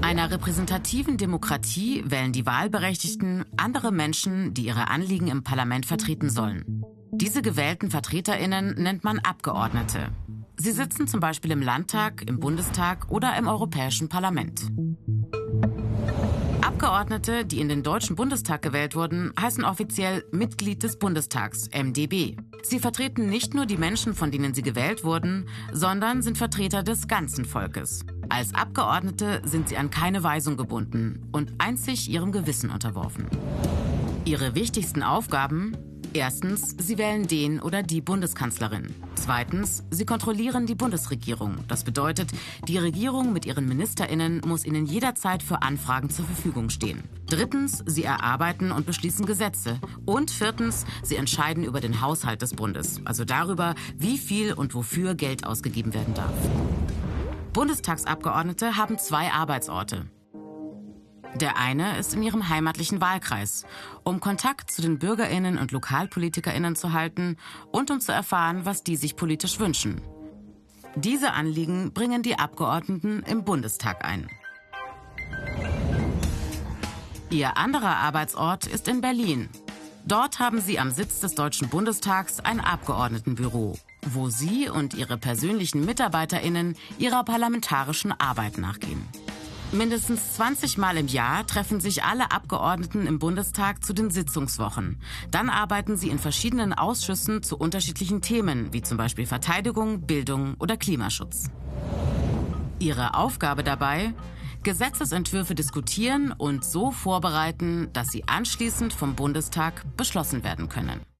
In einer repräsentativen Demokratie wählen die Wahlberechtigten andere Menschen, die ihre Anliegen im Parlament vertreten sollen. Diese gewählten Vertreterinnen nennt man Abgeordnete. Sie sitzen zum Beispiel im Landtag, im Bundestag oder im Europäischen Parlament. Abgeordnete, die in den Deutschen Bundestag gewählt wurden, heißen offiziell Mitglied des Bundestags, MdB. Sie vertreten nicht nur die Menschen, von denen sie gewählt wurden, sondern sind Vertreter des ganzen Volkes. Als Abgeordnete sind sie an keine Weisung gebunden und einzig ihrem Gewissen unterworfen. Ihre wichtigsten Aufgaben Erstens, sie wählen den oder die Bundeskanzlerin. Zweitens, sie kontrollieren die Bundesregierung. Das bedeutet, die Regierung mit ihren Ministerinnen muss ihnen jederzeit für Anfragen zur Verfügung stehen. Drittens, sie erarbeiten und beschließen Gesetze. Und viertens, sie entscheiden über den Haushalt des Bundes, also darüber, wie viel und wofür Geld ausgegeben werden darf. Bundestagsabgeordnete haben zwei Arbeitsorte. Der eine ist in ihrem heimatlichen Wahlkreis, um Kontakt zu den Bürgerinnen und Lokalpolitikerinnen zu halten und um zu erfahren, was die sich politisch wünschen. Diese Anliegen bringen die Abgeordneten im Bundestag ein. Ihr anderer Arbeitsort ist in Berlin. Dort haben sie am Sitz des Deutschen Bundestags ein Abgeordnetenbüro, wo sie und ihre persönlichen Mitarbeiterinnen ihrer parlamentarischen Arbeit nachgehen. Mindestens 20 Mal im Jahr treffen sich alle Abgeordneten im Bundestag zu den Sitzungswochen. Dann arbeiten sie in verschiedenen Ausschüssen zu unterschiedlichen Themen, wie zum Beispiel Verteidigung, Bildung oder Klimaschutz. Ihre Aufgabe dabei? Gesetzesentwürfe diskutieren und so vorbereiten, dass sie anschließend vom Bundestag beschlossen werden können.